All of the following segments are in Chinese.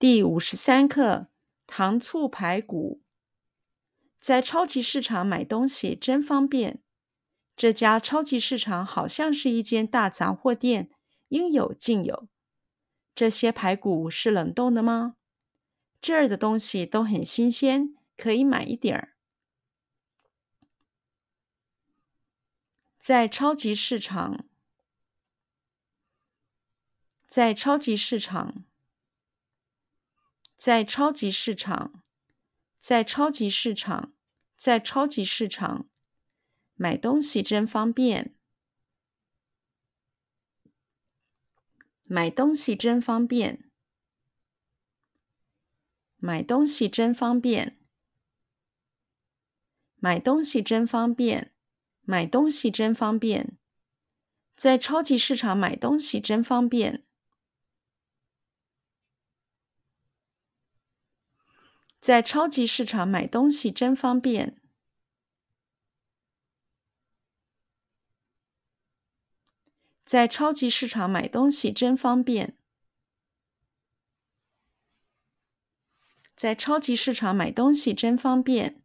第五十三课：糖醋排骨。在超级市场买东西真方便。这家超级市场好像是一间大杂货店，应有尽有。这些排骨是冷冻的吗？这儿的东西都很新鲜，可以买一点儿。在超级市场，在超级市场。在超级市场，在超级市场，在超级市场，买东西真方便。买东西真方便。买东西真方便。买东西真方便。买东西真方便。在超级市场买东西真方便。在超级市场买东西真方便。在超级市场买东西真方便。在超级市场买东西真方便。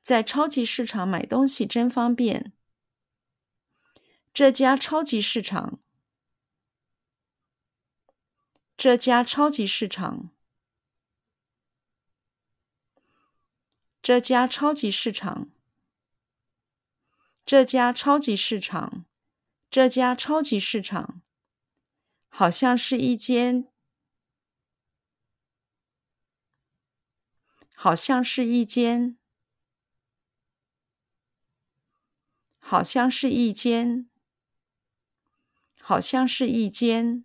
在超级市场买东西真方便。这家超级市场。这家超级市场。这家超级市场，这家超级市场，这家超级市场，好像是一间，好像是一间，好像是一间，好像是一间，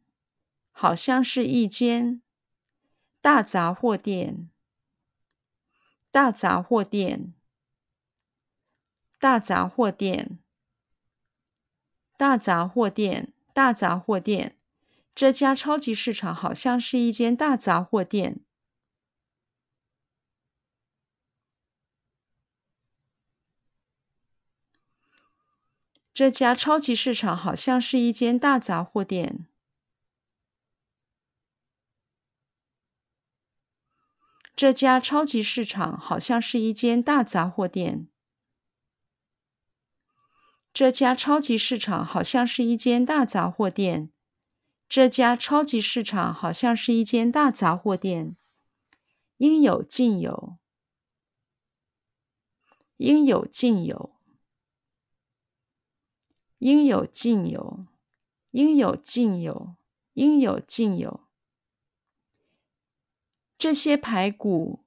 好像是一间大杂货店。大杂货店，大杂货店，大杂货店，大杂货店。这家超级市场好像是一间大杂货店。这家超级市场好像是一间大杂货店。这家超级市场好像是一间大杂货店。这家超级市场好像是一间大杂货店。这家超级市场好像是一间大杂货店。应有尽有。应有尽有。应有尽有。应有尽有。应有尽有。这些排骨，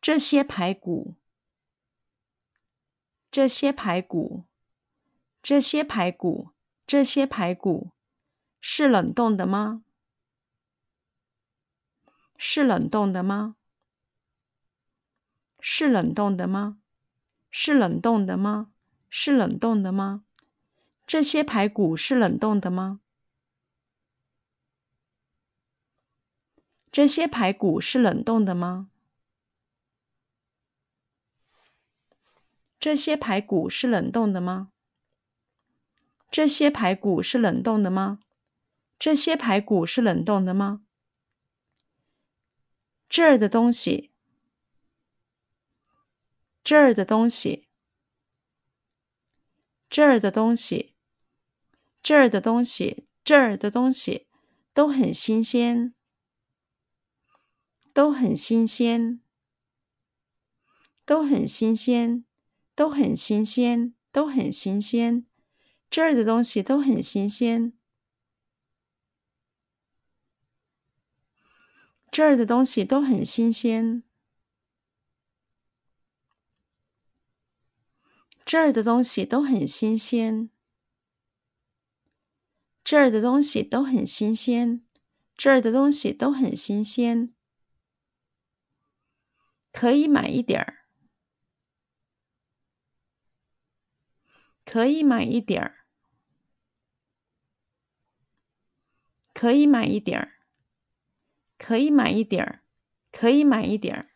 这些排骨，这些排骨，这些排骨，这些排骨，是冷冻的吗？是冷冻的吗？是冷冻的吗？是冷冻的吗？是冷冻的吗？这些排骨是冷冻的吗？这些排骨是冷冻的吗？这些排骨是冷冻的吗？这些排骨是冷冻的吗？这些排骨是冷冻的吗？这儿的东西，这儿的东西，这儿的东西，这儿的东西，这儿的东西都很新鲜。都很新鲜，都很新鲜，都很新鲜，都很新鲜。这儿的东西都很新鲜。这儿的东西都很新鲜。这儿的东西都很新鲜。这儿的东西都很新鲜。这儿的东西都很新鲜。可以买一点儿，可以买一点儿，可以买一点儿，可以买一点儿，可以买一点儿。